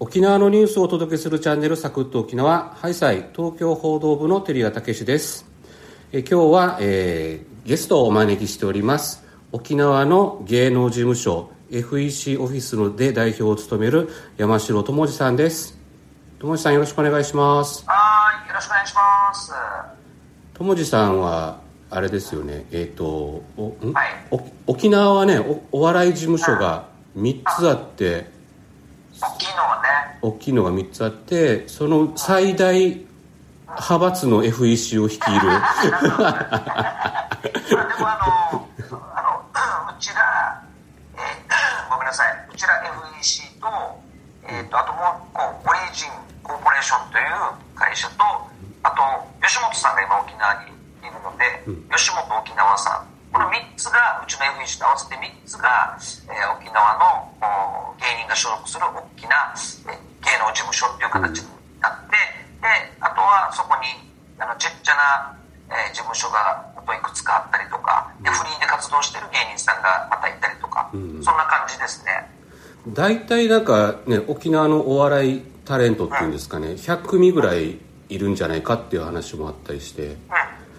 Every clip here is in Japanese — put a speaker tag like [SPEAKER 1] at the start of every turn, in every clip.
[SPEAKER 1] 沖縄のニュースをお届けするチャンネルサクッと沖縄。ハイサイ東京報道部の照屋武です。え今日は、えー、ゲストをお招きしております。沖縄の芸能事務所 FEC オフィスので代表を務める山城智次さんです。智次さんよろしくお願いします。
[SPEAKER 2] はいよろしくお願いします。
[SPEAKER 1] 智次さんはあれですよね。えっ、ー、とお、はい、沖縄はねお笑い事務所が3つあって。
[SPEAKER 2] 大きい。のはね
[SPEAKER 1] 大きいのが3つあってその最大派閥の FEC を率いる。でも
[SPEAKER 2] あのあのうちら、えー、ごめんなさい。うちら FEC と,、えーと、あともうこうオリジンコーポレーションという会社とあと吉本さんが今沖縄にいるので、うん、吉本沖縄さん。この3つがうちの FEC と合わせて3つが、えー、沖縄の芸人が所属する大きな、えー、芸能事務所っていう形になって、であとはそこにあのちっちゃな、えー、事務所があといくつかあったりとかでフリーで活動してる芸人さんがまたいたりとか、うん、そんな感じですね。
[SPEAKER 1] 大体なんかね沖縄のお笑いタレントっていうんですかね、うん、100組ぐらいいるんじゃないかっていう話もあったりして、
[SPEAKER 2] うん。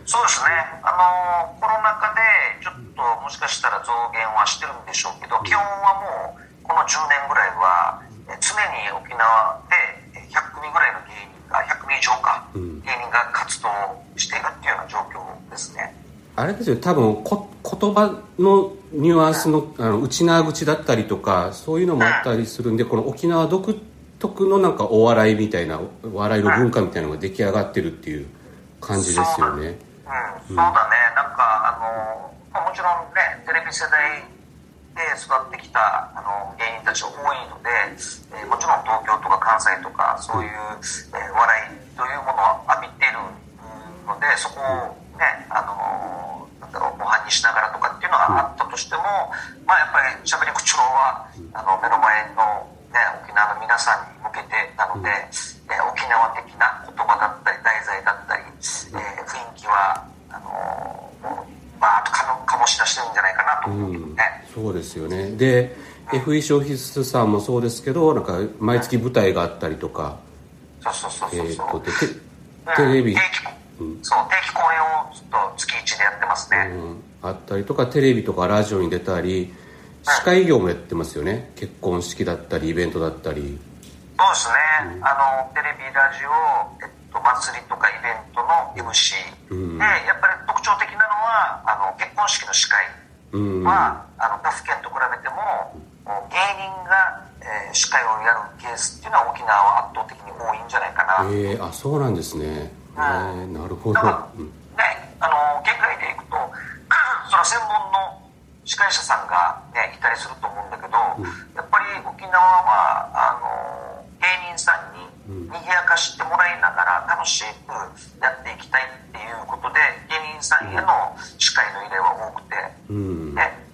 [SPEAKER 2] そうですね、あのコロナ禍でちょっともしかしたら増減はしてるんでしょうけど、基本はもうこの10年ぐらいは、常に沖縄で100組ぐらいの芸人が、100組以上か、芸人が活動しているっていうような状況ですね。
[SPEAKER 1] あれですよ多分こ言葉のニュアンスのあの内縄口だったりとかそういうのもあったりするんで、この沖縄独特のなんかお笑いみたいなお笑いの文化みたいなのが出来上がってるっていう感じですよね。
[SPEAKER 2] そうだね。なんかあの、まあ、もちろんねテレビ世代で育ってきたあの芸人たち多いので、えー、もちろん東京とか関西とかそういう、えー、笑いというものを浴びているのでそこをねあのなんだろう模範にしながらとかっていうのはあったとしても、まあやっぱりしゃべり口調はあの目の前の、ね、沖縄の皆さんに向けてなので、えー、沖縄的な言葉だったり題材だったり、えー、雰囲気はあのもうバーッと醸し出してるんじゃないかなと思うけどね、
[SPEAKER 1] うん、そうですよね。で、うん、FE 消費室さんもそうですけどなんか毎月舞台があったりとか、
[SPEAKER 2] そうそうそうそうえー、とで
[SPEAKER 1] テレビ、
[SPEAKER 2] 定期、うん、そう定期公演をずっと月1でやってますね、
[SPEAKER 1] うん、あったりとかテレビとかラジオに出たり司会業もやってますよね、結婚式だったりイベントだったり。
[SPEAKER 2] そうですね、うん、あのテレビラジオ、えっと、祭りとかイベントの MC、うん、でやっぱり特徴的なのはあの結婚式の司会は、うん、あの他府県と比べても芸人が、えー、司会をやるケースっていうのは沖縄は圧倒的に多いんじゃないかな。
[SPEAKER 1] えー、あそうなんですね、うん、えー、なるほど、
[SPEAKER 2] ねあの県外でいくと その専門の司会者さんが、ね、いたりすると思うんだけど、やっぱり沖縄はあの芸人さんに賑やかしてもらいながら楽しくやっていきたいっていうことで芸人さんへの司会の依頼は多くて、で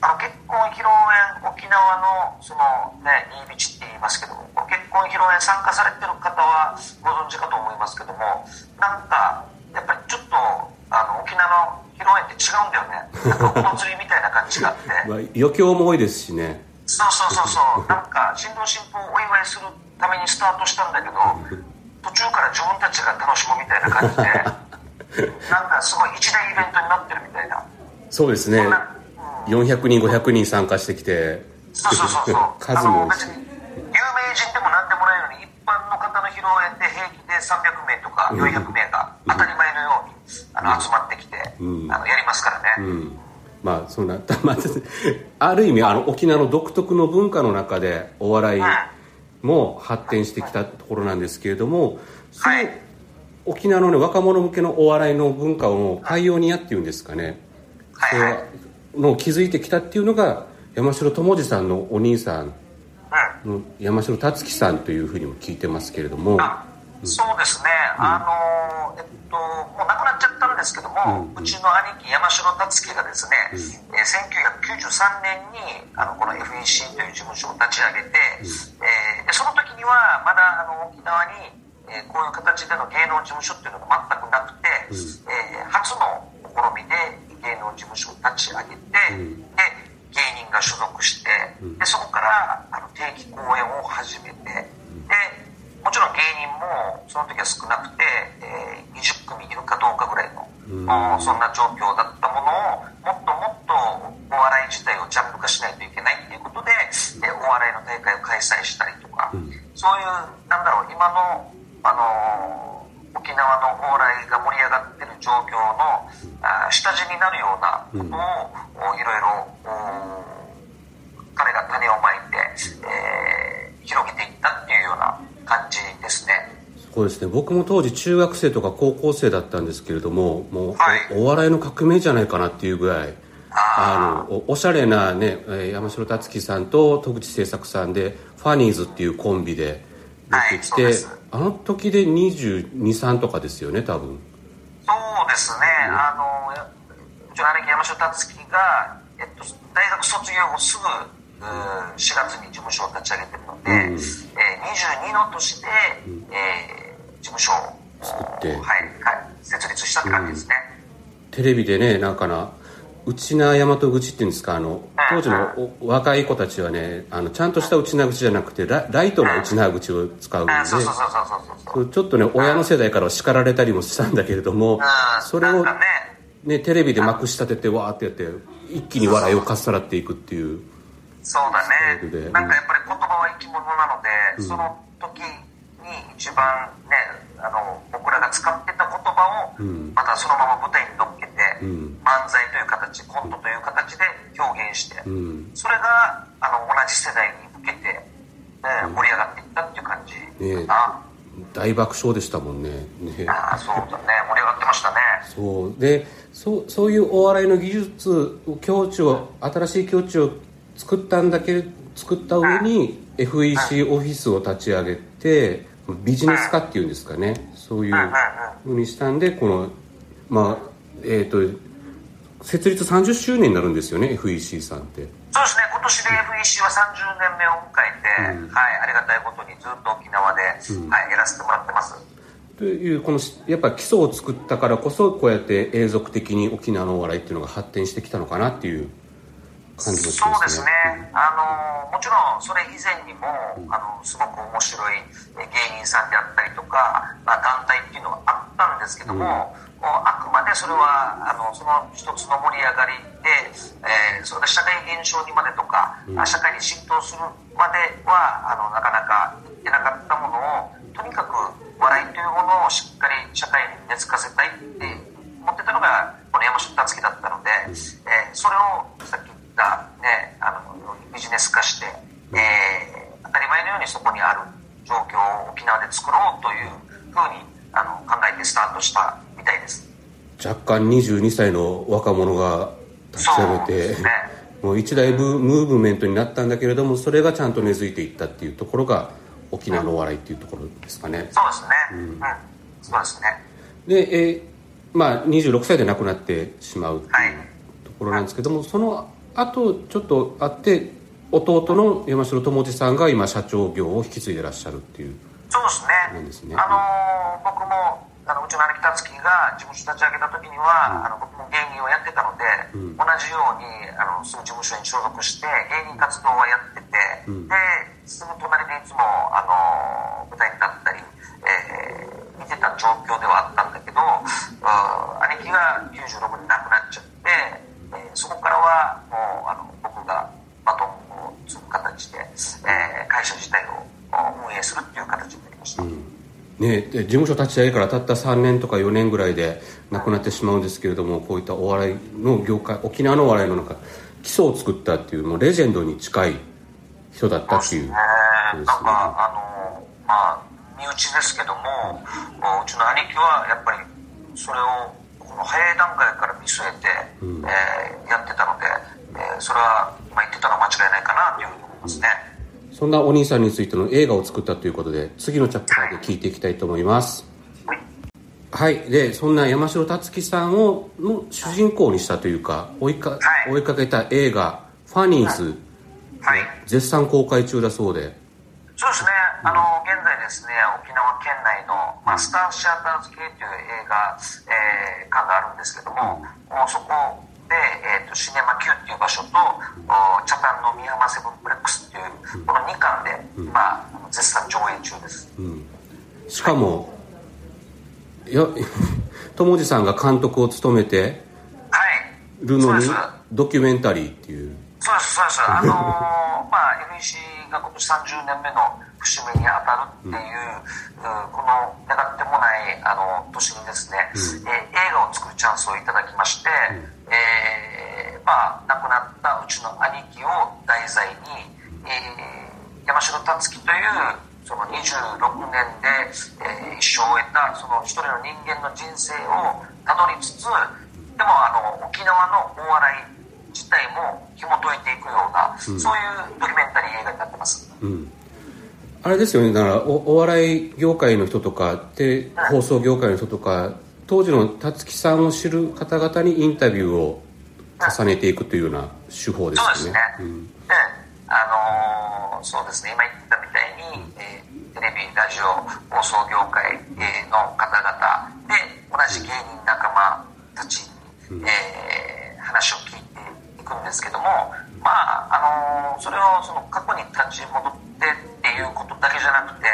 [SPEAKER 2] あの結婚披露宴沖縄のそのね新道って言いますけども結婚披露宴参加されてる方はご存知かと思いますけどもなんかやっぱりちょっとあの沖縄の披露宴って違うんだよね。なんかお祭りみたいな感じがあって。まあ
[SPEAKER 1] 余興も多いですしね。
[SPEAKER 2] そうそうそうそう。なんか新郎新婦をお祝いするためにスタートしたんだけど途中から自分たちが楽しむみたいな感じで なんかすごい一大イベントになってるみたいな。
[SPEAKER 1] そうですね、うん、400人500人参加してきて。
[SPEAKER 2] そうそうそうそう。数も別に有名人でも何でもないのに一般の方の披露宴で平気で300名とか400名が当たり前のようにあの集まってきて、うん、あのやりますからね、うん。
[SPEAKER 1] まあそんな まあ、ある意味あの沖縄の独特の文化の中でお笑いも発展してきたところなんですけれどもその沖縄の、ね、若者向けのお笑いの文化をパイオニアっていうんですかね、それの気づいてきたっていうのが山城智次さんのお兄さんの山城達樹さんというふうにも聞いてますけれども。
[SPEAKER 2] そうですね、あのえっと、もう亡くなっちゃったんですけども、うちの兄貴、山城達樹がですね、えー、1993年にあのこの FEC という事務所を立ち上げて、えー、でその時にはまだあの沖縄に、えー、こういう形での芸能事務所っていうのが全くなくて、えー、初の試みで芸能事務所を立ち上げて、で芸人が所属して、でそこからあの定期公演を始めて。その時は少なくて、えー、20組いるかどうかぐらいの、うん、そんな状況だったものをもっともっとお笑い自体をジャンル化しないといけないっていうことで、えお笑いの大会を開催したりとか、うん、そういうなんだろう今の、あのー、沖縄のお笑いが盛り上がってる状況の、あ下地になるようなことを、いろいろ彼が種をまいて、えー、広げていったっていうような感じですね。
[SPEAKER 1] そうですね僕も当時中学生とか高校生だったんですけれどももう、はい、お笑いの革命じゃないかなっていうぐらいあのおしゃれなね山城達樹さんと戸口製作さんでファニーズっていうコンビで出てきて、はい、あの時で223とかですよね多分。
[SPEAKER 2] そうですね、うん、あのうちの兄貴山城達樹が、えっと、大学卒業後すぐ4月に事務所を立ち上げてるので、うん、えー、22の年で、うん、えー、事務所を作って、はいはい、設立したって感じですね、
[SPEAKER 1] うん、テレビでねなんかな内縄大和口っていうんですかあの当時の若い子たちはねあのちゃんとした内縄口じゃなくてラライトの内縄口を使うん。でちょっとね親の世代から叱られたりもしたんだけれどもそれをね。テレビでまくし立ててわーってやって一気に笑いをかっさらっていくっていう。
[SPEAKER 2] そうだね。なんかやっぱり言葉は生き物なので、その時に一番ねあの僕らが使ってた言葉をまたそのまま舞台に乗っけて、漫才という形コントという形で表現して、それがあの同じ世代に向けて、ね、盛り上がっていったっていう感じかな、
[SPEAKER 1] 大爆笑でしたもんね。
[SPEAKER 2] ね。ああそうだね。盛り上がってましたね。
[SPEAKER 1] そう。でそうそういうお笑いの技術境地を新しい境地を作ったんだけ作った上に FEC オフィスを立ち上げてビジネス化っていうんですかね。そういうふうにしたんでこのまあえっ、ー、と設立30周年になるんですよね FEC さんって。
[SPEAKER 2] そうですね。今年で FEC は30年目を迎えて、うん、はい、ありがたいことにずっと沖縄で、うん、はい、やらせてもらってます。
[SPEAKER 1] というこのやっぱ基礎を作ったからこそこうやって永続的に沖縄のお笑いっていうのが発展してきたのかなっていう感じ
[SPEAKER 2] ですね。そうですね。あのもちろんそれ以前にも、うん、あのすごく面白い芸人さんであったりとか、まあ、団体っていうのはあったんですけども、うん。あくまでそれはあのその一つの盛り上がりで、えー、それが社会現象にまでとか、うん、社会に浸透するまではあのなかなかいってなかったものをとにかく笑いというものをしっかり社会に根付かせたいって思ってたのがこの山下達樹だったので、うん、えー、それをさっき言った、ね、あのビジネス化して、えー、当たり前のようにそこにある状況を沖縄で作ろうというふうにあの考えてスタートしたたいです。
[SPEAKER 1] 若干22歳の若者が立ち上げて、ね、もう一大ムーブメントになったんだけれどもそれがちゃんと根付いていったっていうところが沖縄のお笑いっていうところですかね、
[SPEAKER 2] そうですね。うん、うん、そうですね。
[SPEAKER 1] で、えー、まあ26歳で亡くなってしまうっていうところなんですけども、はい、その後ちょっとあって弟の山城智次さんが今社長業を引き継いでらっしゃるっていう
[SPEAKER 2] そうですね、ね、あのー、僕もあのうちの兄貴達樹が事務所立ち上げた時には、うん、あの僕も芸人をやってたので、うん、同じようにあのすぐ事務所に所属して芸人活動はやってて、うん、ですぐ隣でいつもあの舞台に立ったり、えー、見てた状況ではあったんだけど兄貴が96に亡くなっちゃって、えー、そこからはもうあの僕がバトンを継ぐ形で、えー、会社自体を運営するっていう形になりました。
[SPEAKER 1] ね、事務所立ち上げからたった3年とか4年ぐらいで亡くなってしまうんですけれどもこういったお笑いの業界沖縄のお笑いの中基礎を作ったっていうもうレジェンドに近い人だったっていう
[SPEAKER 2] ことですね。なんかあのまあ身内ですけどもうちの兄貴はやっぱりそれをこの早い段階から見据えて、うん、えー、やってたので、えー、それは今言ってたのは間違いないかなというふうに思いますね。うん。
[SPEAKER 1] そんなお兄さんについての映画を作ったということで次のチャプターで聞いていきたいと思います。はい。でそんな山城達樹さんをの主人公にしたというか追いか,、追いかけた映画「ファニーズ」はい、絶賛公開中だそうで。
[SPEAKER 2] そうですねあの現在ですね沖縄県内の、まあ、スターシアターズ系という映画、えー、館があるんですけども、うん、そこで、えーと、シネマ Q っていう場所と、うん、北谷の宮浜セブンプレックスっていう、この2巻で、うん、まあ絶賛上映中です、
[SPEAKER 1] うん、しかも、いや 友次さんが監督を務めて
[SPEAKER 2] はい。
[SPEAKER 1] るのに
[SPEAKER 2] そうです。
[SPEAKER 1] ドキュメンタリーっていう。
[SPEAKER 2] そうですそうです。あのー まあ NEC が今年30年目の節目に当たるっていう、うんこの願ってもないあの年にですね、えー映画を作るチャンスをいただきまして、えーまあ亡くなったうちの兄貴を題材に、えー山城達樹というその26年で、えー一生を終えたその一人の人間の人生をたどりつつでもあの沖縄のお笑い自体も紐解いていくような、そういうドキュメンタリー映画になってます。
[SPEAKER 1] うんあれですよねだからおお笑い業界の人とかで放送業界の人とか当時の辰木さんを知る方々にインタビューを重ねていくというようの手法です
[SPEAKER 2] そうですね。
[SPEAKER 1] よね。
[SPEAKER 2] うんあのーそうですね、今言ってたみたいに、えーテレビ、ラジオ、放送業界えーの方々で、同じ芸人仲間たちに、えー話を聞いていくんですけども、まあ、あのーそれをその過去に立ち戻っていうことだけじゃなくて、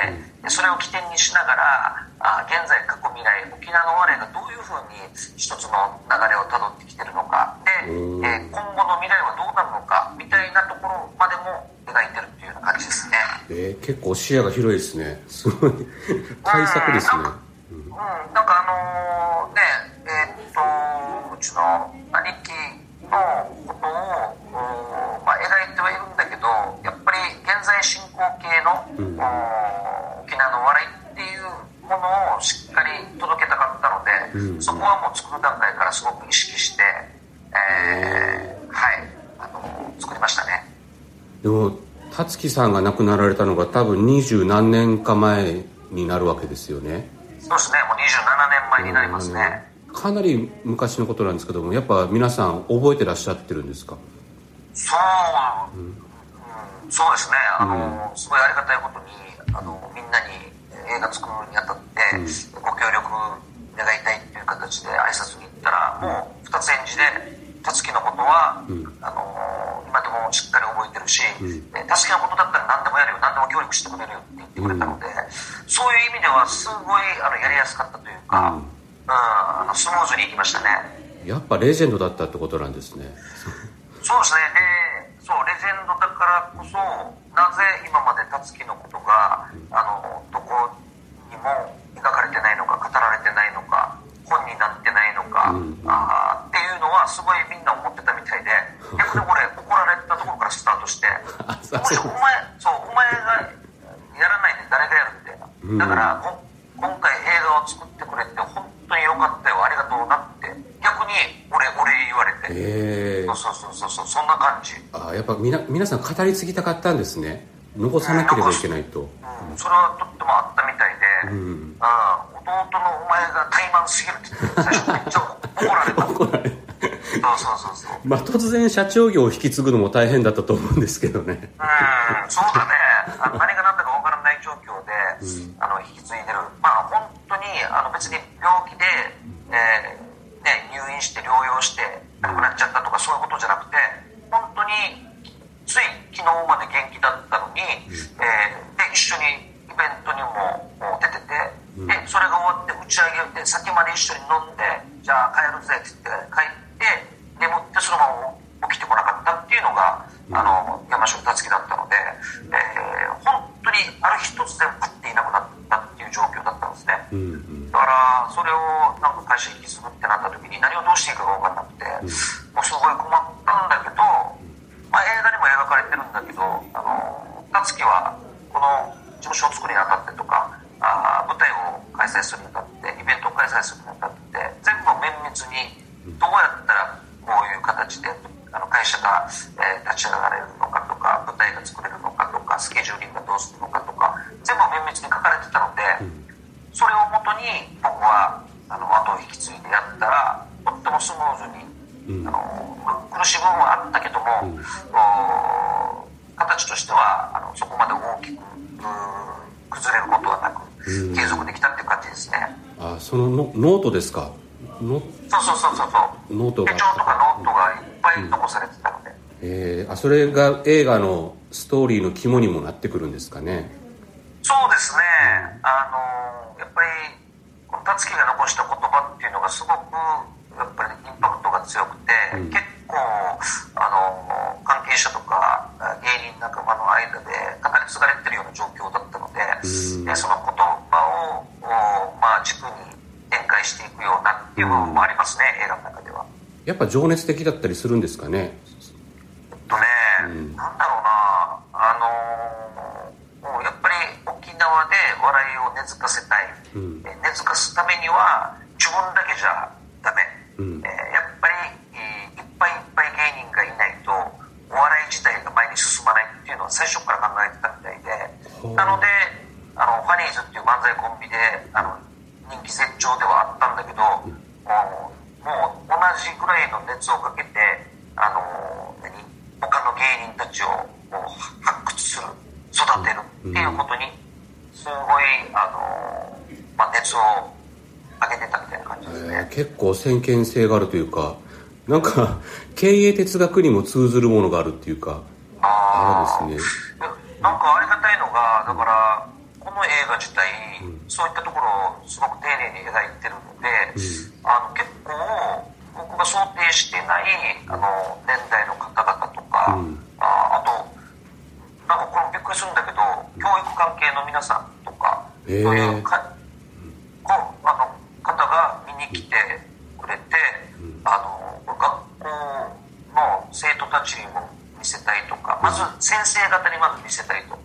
[SPEAKER 2] それを起点にしながら、あ現在、過去、未来、沖縄の我がどういうふうに一つの流れをたどってきてるのか、で、今後の未来はどうなるのか、みたいなところまでも描いてるっていうような感じですね。
[SPEAKER 1] えー結構視野が広いですね。すごい。対策ですね。
[SPEAKER 2] うん、なんかあのね、えーっと、うちの兄貴のことを、うんまあ、描いてはいるんだけど、やっぱり現在進行形の、
[SPEAKER 1] うん
[SPEAKER 2] うん沖縄の笑いっていうものをしっかり届けたかったので、
[SPEAKER 1] うん
[SPEAKER 2] そこはもう作る段階からすごく意識して、えーはい、あの作りましたね。
[SPEAKER 1] でも辰木さんが亡くなられたのが多分二十何年か前になるわけですよね。
[SPEAKER 2] そうですね、もう27年前になりますね。
[SPEAKER 1] かなり昔のことなんですけどもやっぱ皆さん覚えてらっしゃってるんですか？
[SPEAKER 2] そう、うんそうですね、あの、すごいありがたいことに、あの、みんなに映画作るにあたって、ご協力願いたいっていう形で挨拶に行ったら、もう二つ返事で、たつきのことは、あの、今でもしっかり覚えてるし、えたつきのことだったら何でもやるよ、何でも協力してくれるよって言ってくれたので、そういう意味ではすごいあのやりやすかったというか、
[SPEAKER 1] うん。
[SPEAKER 2] うん、あのスムーズにいきましたね。
[SPEAKER 1] やっぱレジェンドだったってことなんですね。
[SPEAKER 2] そうですね、で、そう、レジェンドだからこそ、なぜ今まで辰樹のことが、あの、どこにも描かれてないのか、語られてないのか、本になってないのか、
[SPEAKER 1] うん
[SPEAKER 2] あーっていうのは、すごいみんな思ってたみたいで、逆に俺、怒られたところからスタートして、
[SPEAKER 1] そう
[SPEAKER 2] むしろお前、そう、お前がやらないで誰がやるみたい
[SPEAKER 1] うん
[SPEAKER 2] な。だから、こ今回映画を作ってくれて、本当によかったよ、ありがとうなって、逆に俺、俺言われて。
[SPEAKER 1] ええ
[SPEAKER 2] そうそうそうそうそんな感じ、
[SPEAKER 1] あやっぱみな皆さん語り継ぎたかったんですね。残さなければいけないと。
[SPEAKER 2] うん、それはとってもあったみたいで、
[SPEAKER 1] う
[SPEAKER 2] うん
[SPEAKER 1] ん
[SPEAKER 2] 弟のお前が怠慢すぎるって最初めっちゃ怒られた。
[SPEAKER 1] 怒られ
[SPEAKER 2] そうそうそうそう。
[SPEAKER 1] まあ突然社長業を引き継ぐのも大変だったと思うんですけどね。
[SPEAKER 2] うんそうだねあの何が何だか分からない状況で、あの引き継いでるまあ本当にあの別に病気で、えーね、入院して療養して亡くなっちゃったとかそういうことじゃなくて本当につい昨日まで元気だったのに、えーで一緒にイベントにももう出てて、でそれが終わって打ち上げで先まで一緒に飲んでじゃあ帰るぜって言って帰って眠ってそのまま起きてこなかったっていうのが、あの山城達樹だったので、えー本当にある日突然パッていなくなったっていう状況だったんですね。
[SPEAKER 1] うんうん
[SPEAKER 2] だからそれをなんか会社引き継ぐってなった時に何をどうしていいかが分かんなくて、もうすごい困ったんだけど、まあ、映画にも描かれてるんだけどあの辰樹はこの事務所を作るにあたってとかあー舞台を開催するにあたってイベントを開催するにあたって全部綿密にどうやったらこういう形であの会社が、えー立ち上がれるのかとか舞台が作れるのかとかスケジューリングがどうするのかとか全部綿密に書かれてたので、それをもとに僕はあの後を引き継いでやったらとってもスムーズに、
[SPEAKER 1] うん
[SPEAKER 2] あの苦しい部分はあったけども、お形としてはあのそこまで大きくうー崩れることはなく、
[SPEAKER 1] うん
[SPEAKER 2] 継続できたっていう感じですね。
[SPEAKER 1] あそのノノートですか？ノ
[SPEAKER 2] そうそうそうそうそう。
[SPEAKER 1] ノートが。
[SPEAKER 2] 手帳とかノートがいっぱい残されてたので、
[SPEAKER 1] えー、あそれが映画のストーリーの肝にもなってくるんですかね？
[SPEAKER 2] そうですね、あのやっぱりこの辰樹が残した言葉っていうのがすごくやっぱりインパクトが強くて、うん、結構あの関係者とか芸人仲間の間で語り継がれてるような状況だったので、うん、その言葉をまあ軸に展開していくようなっていう部分もありますね、映画の中では。
[SPEAKER 1] やっぱ情熱的だったりするんですかね？
[SPEAKER 2] えっとね、うん、なんだろうなあのもうやっぱり沖縄で笑いを根付かせたい、うん、根付かすためには自分だけじゃダメ、うん、えー、やっぱり、えー、いっぱいいっぱい芸人がいないとお笑い自体が前に進まないっていうのは最初から考えてたみたいで。なのであのファニーズっていう漫才コンビであの人気絶頂ではあったんだけど、もうもう同じぐらいの熱をかけてあの何？他の芸人たちをもう発掘する育てるっていうことにすごいあの、まあ、熱を上げてたみたいな感じですね、
[SPEAKER 1] 結構先見性があるというかなんか 経営哲学にも通ずるものがあるっていうか
[SPEAKER 2] ああですね。なんかありがたいのがだからこの映画自体、うん、そういったところをすごく丁寧に描いてるので、うん、あの結構僕が想定してないあの年代の方々とか、うん、ああとなんかこれびっくりするんだけど教育関係の皆さんとか、えー、そういうかこあの方が見に来てくれて、あの学校の生徒たちにも見せたいとかまず先生方にまず見せたいと。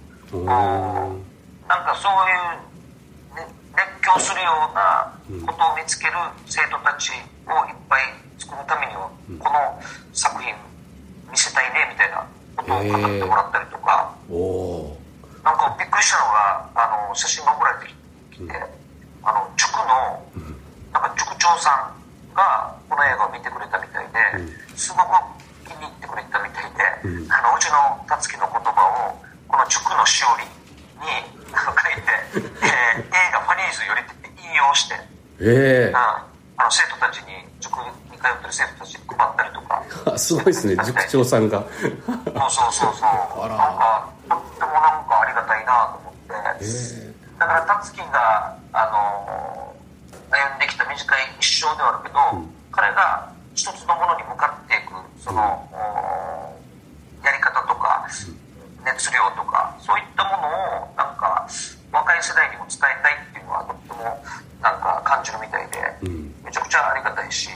[SPEAKER 2] なんかそういう、ね、熱狂するようなことを見つける生徒たちをいっぱい作るためには、この作品見せたいねみたいなことを語ってもらったりとか、なんかびっくりしたのがあの写真が送られてきて、あの塾のなんか塾長さんがこの映画を見てくれたみたいですごく気に入ってくれたみたいで、あのうちの辰樹の言葉をこの塾のしおりに書いて、えー、映画「ファニーズ」よりって引用して、
[SPEAKER 1] えー、
[SPEAKER 2] あの生徒たちに塾に通ってる生徒たちに配ったりとか。
[SPEAKER 1] すごいですね。塾長さんが。
[SPEAKER 2] そうそうそうそう。なんかとってもなんかありがたいなと思って、えー、だから辰樹があの歩んできた短い一生ではあるけど、うん、彼が一つのものに向かっていくその、うん、やり方とか、熱量とかそういったものをなんか若い世代にも伝えたいっていうのはとってもなんか感じるみたいで、めちゃくちゃありがたいし、で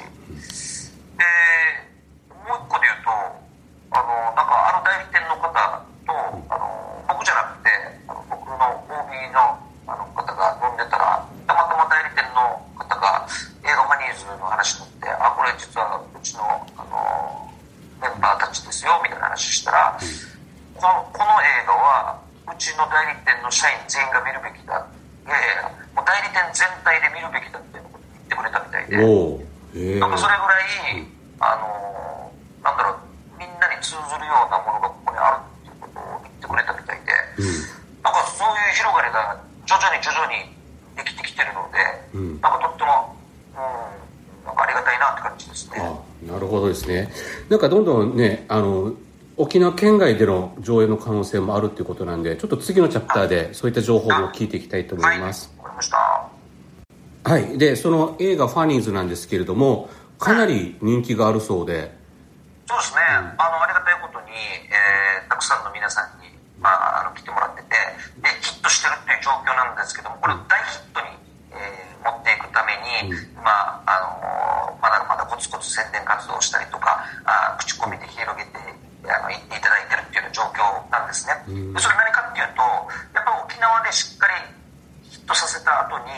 [SPEAKER 2] もう一個で言うとあのなんかある代理店の方とあの僕じゃなくてあの僕の OB のあの方が飲んでたらたまたま代理店の方が映画ファニーズの話になってあこれ実はうちのあのメンバーたちですよみたいな話したら。うんこのこの映画はうちの代理店の社員全員が見るべきだいやいやもう代理店全体で見るべきだっていうこと言ってくれたみたいで、なんかそれぐらいあのなんだろうみんなに通ずるようなものがここにあるっていうことを言ってくれたみたいで、うん、なんかそういう広がりが徐々に徐々にできてきてるので、うん、なんかとっても、うん、なんかありがたいなって感じですね。
[SPEAKER 1] なるほどですね。なんかどんどんね、あの、沖縄県外での上映の可能性もあるっていうことなんでちょっと次のチャプターでそういった情報も聞いていきたいと思います。はい、でその映画「ファニーズ」なんですけれどもかなり人気があるそうで。
[SPEAKER 2] そうですね、うん、あのありがたいことに、えー、たくさんの皆さんに、まあ、あの来てもらっててでヒットしてるっていう状況なんですけどもこれを大ヒットに、えー、持っていくために、うん、まああのまだまだコツコツ宣伝活動をしたりとかあ口コミで広げてあの言っていただいてるっていう状況なんですね、でそれ何かっていうとやっぱ沖縄でしっかりヒットさせた後に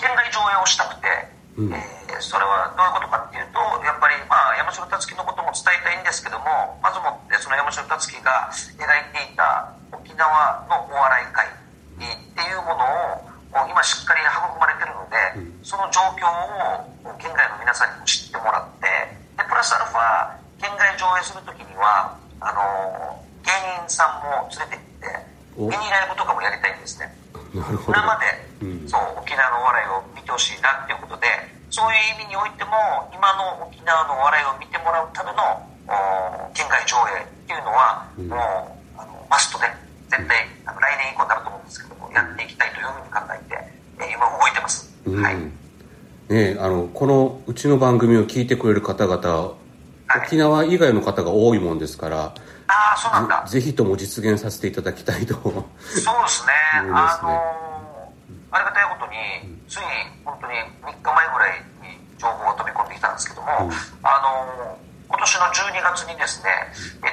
[SPEAKER 2] 県外上映をしたくて、うん、えー、それはどういうことかっていうとやっぱり、まあ、山城達樹のことも伝えたいんですけどもまずもってその山城達樹が描いていた沖縄のお笑い界っていうものを今しっかり育まれてるので、うん、その状況を県外の皆さんにも知ってもらってでプラスアルファ上映する時にはあの芸人さんも連れて行ってミニライブとかもやりたいんですね。
[SPEAKER 1] 生で、
[SPEAKER 2] うん、そう沖縄のお笑いを見てほしいなっていうことでそういう意味においても今の沖縄のお笑いを見てもらうための県外上映っていうのは、うん、もうあのマストで絶対あの来年以降になると思うんですけどもやっていきたいというふうに考えて、えー、今動いてます、うん、はい。
[SPEAKER 1] ねあのこのうちの番組を聞いてくれる方々沖縄以外の方が多いもんですから
[SPEAKER 2] ああそうなんだ。
[SPEAKER 1] ぜひとも実現させていただきたいと。
[SPEAKER 2] そうですね。あのー、ありがたいことについに本当に3日前ぐらいに情報が飛び込んできたんですけども、うん、あのー今年の12月にですね、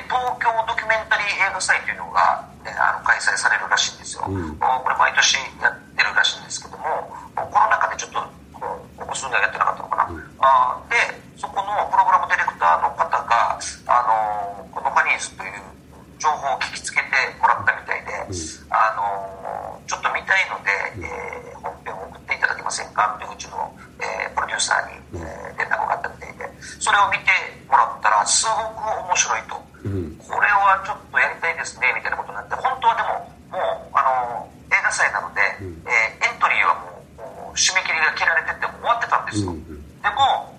[SPEAKER 2] 東京ドキュメンタリー映画祭というのが、ね、あの開催されるらしいんですよ、うん、これ毎年やってるらしいんですけどもコロナ禍でちょっとここ数年はやってなかったのかな、うん、あでそこのプログラムディレクターの方があのこのファニーズという情報を聞きつけてもらったみたいで、うん、あのちょっと見たいので、えー、本編を送っていただけませんかっていううちの、えー、プロデューサーに、えー、連絡があったみたいでそれを見てもらったらすごく面白いと、うん、これはちょっとやりたいですねみたいなことになって本当はでももうあの映画祭なので、うん、えー、エントリーはもう締め切りが切られてて終わってたんですよ、うん、でも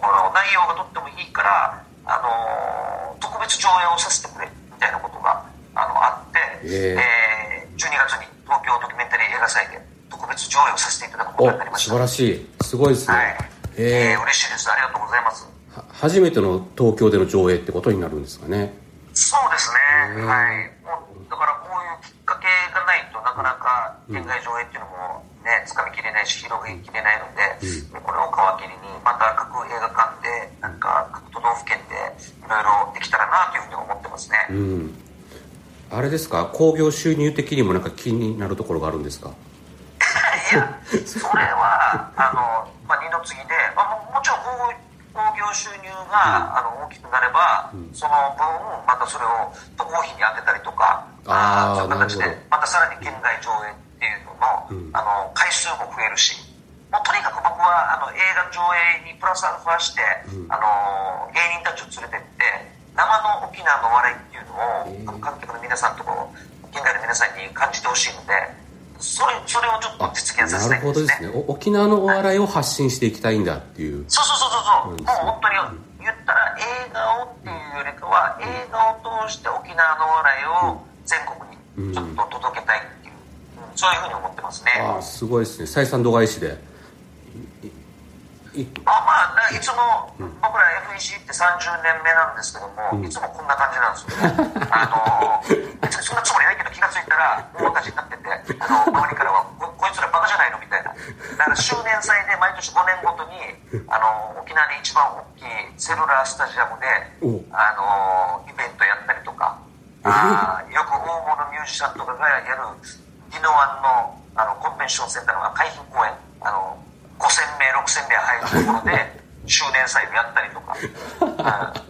[SPEAKER 2] この内容がとってもいいからあの特別上映をさせてくれみたいなことがあのあって、えー、えー、12月に東京ドキュメンタリー映画祭で特別上映をさせていただくことになりました。
[SPEAKER 1] 素晴らしい。すごいですね、はい。
[SPEAKER 2] えー、嬉しいです。ありがとうございます。
[SPEAKER 1] 初めての東京での上映ってことになるんですかね。
[SPEAKER 2] そうですね。はい。もうだからこういうきっかけがないとなかなか県外上映っていうのもねつかみきれないし広げきれないので、うん、これを皮切りにまた各映画館でなんか各都道府県でいろいろできたらなというふうに思ってますね、うん。
[SPEAKER 1] あれですか？興行収入的にもなんか気になるところがあるんですか？
[SPEAKER 2] いやそれはあのまあ、二の次で、まあ、ももちろん興行収入が、あの大きくなれば、その分またそれを渡航費に充てたりとかあそういう形でまたさらに県外上映っていうのの,、あの回数も増えるしもうとにかく僕はあの映画上映にプラスアルファして、あの芸人たちを連れてって生の沖縄の笑いっていうのを、観客の皆さんとこ県外の皆さんに感じてほしいのでそれそれをちょっと実現させたいんですね。なるほどですね。
[SPEAKER 1] 沖縄のお笑いを発信していきたいんだっていう、
[SPEAKER 2] そうそうそうそう、う。もう本当に言ったら映画をっていうよりかは、映画を通して沖縄のお笑いを全国にちょっと届けたいっていう、うん、そういうふうに思ってますね。
[SPEAKER 1] ああすごいですね。採算度外視で。
[SPEAKER 2] まあまあいつも僕ら FEC って30年目なんですけども、うん、いつもこんな感じなんですよ。あの別にそんなつもりないけど気が付いたら大赤字になっててあの周りからはここいつらバカじゃないのみたいな。だから周年祭で毎年5年ごとにあの沖縄で一番大きいセルラースタジアムであのイベントやったりとかあよく大物ミュージシャンとかがやる宜野湾のあのコンベンションセンターの海浜公園あの5000名6000名入るところで 周年祭をやったりとか、
[SPEAKER 1] うん、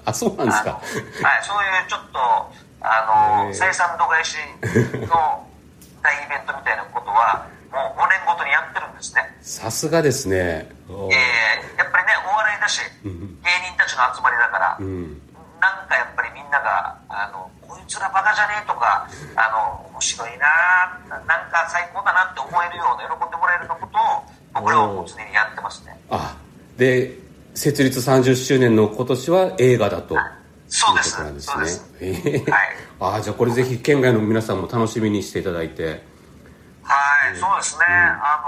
[SPEAKER 1] あそうなんですか。はい
[SPEAKER 2] そういうちょっとあの生産度外視の大イベントみたいなことはもう5年ごとにやってるんですね。
[SPEAKER 1] さすがですね。
[SPEAKER 2] えー、やっぱりねお笑いだし、芸人たちの集まりだから、うん、なんかやっぱりみんながあのこいつらバカじゃねえとかあの面白いななんか最高だなって思えるような喜んでもらえるようなことを僕らはもう常にやってますね。
[SPEAKER 1] あで設立30周年の今年は映画だと、
[SPEAKER 2] そうです。です、え
[SPEAKER 1] ー、はい、あじゃあこれぜひ県外の皆さんも楽しみにしていただいて。
[SPEAKER 2] はい、そうですね、うん、あ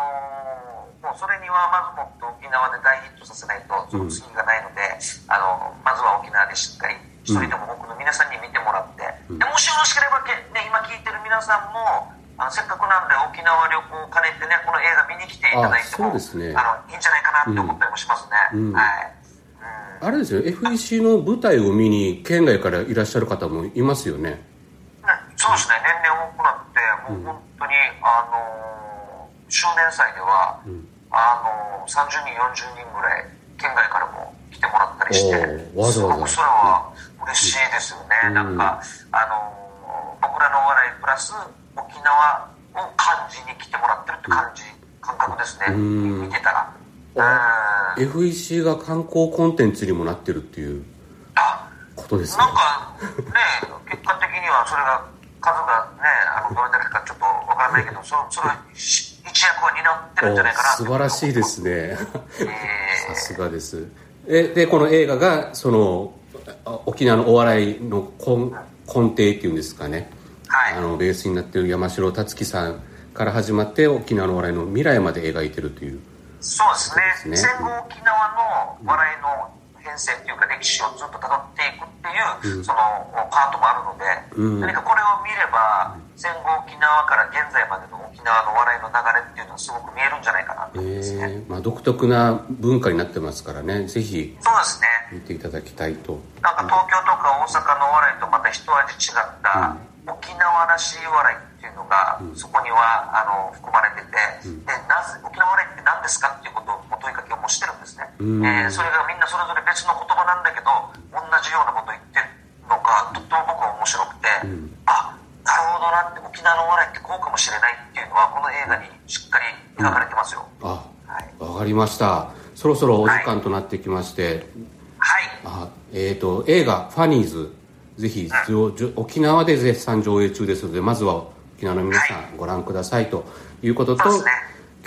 [SPEAKER 2] のもうそれにはまずもって沖縄で大ヒットさせないとその次がないので、うん、あのまずは沖縄でしっかり一人でも多くの皆さんに見てもらって、うん、でもしよろしければ、ね、今聞いてる皆さんもあのせっかくなんで沖縄旅行を兼ねてねこの映画見に来ていただいても
[SPEAKER 1] そうですね。
[SPEAKER 2] あのいいんじゃないかなって思ったりもしますね、うん、はい、
[SPEAKER 1] うん、あれですよ FEC の舞台を見に県外からいらっしゃる方もいますよね、
[SPEAKER 2] ね、そうですね。年々多くなってもう本当に、あの周年祭では、あの30人40人ぐらい県外からも来てもらったりしてわざわざ。すごくそれは嬉しいですよね、なんかあの僕らのお笑いプラス沖縄を感じに来てもらってるって感じ、感覚ですね。見てたら。
[SPEAKER 1] FEC が観光コンテンツにもなってるっていうことです
[SPEAKER 2] かなんかね結果的にはそれが数がねあのどれだけかちょっとわからないけどそそれ一役は担ってるんじゃないかな
[SPEAKER 1] 素晴らしいですね、えー、さすがです。えでこの映画がその沖縄のお笑いの根根底っていうんですかね。はい、あのベースになっている山城達樹さんから始まって沖縄の笑いの未来まで描いてるという
[SPEAKER 2] そうですね。
[SPEAKER 1] ね。
[SPEAKER 2] 戦後沖縄の笑いの変遷っていうか歴史をずっと辿っていくっていう、そのパートもあるので、
[SPEAKER 1] うん。
[SPEAKER 2] 何かこれを見れば戦後沖縄から現在までの沖縄の笑いの流れっていうのがすごく見えるんじゃないかなと思うんですね、
[SPEAKER 1] えー。まあ、独特な文化になってますからね。ぜひ
[SPEAKER 2] そうですね。
[SPEAKER 1] 見ていただきたいと。
[SPEAKER 2] なんか東京とか大阪のお笑いとまた一味違った沖縄らしい笑いっていうのがそこにはあの含まれてて、でなぜ沖縄笑いって何ですかっていうことを問いかけをもしてるんですね、
[SPEAKER 1] うん。
[SPEAKER 2] えーそれがみんなそれぞれ別の言葉なんだけど同じようなことを言ってるのがとっても僕は面白くて、あなるほどなって沖縄のお笑いってこうかもしれないっていうのはこの映画にしっかり描かれてますよ、
[SPEAKER 1] あ
[SPEAKER 2] はい、
[SPEAKER 1] わかりました。そろそろお時間となってきまして、
[SPEAKER 2] はい。
[SPEAKER 1] あえー、と映画「ファニーズ」ぜひ沖縄で絶賛上映中ですのでまずは沖縄の皆さんご覧くださいということと、
[SPEAKER 2] そうですね。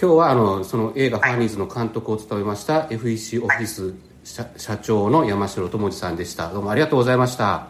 [SPEAKER 1] 今日はあのその映画「ファニーズ」の監督を務めました FEC オフィス社社長の山城智司さんでした。どうもありがとうございました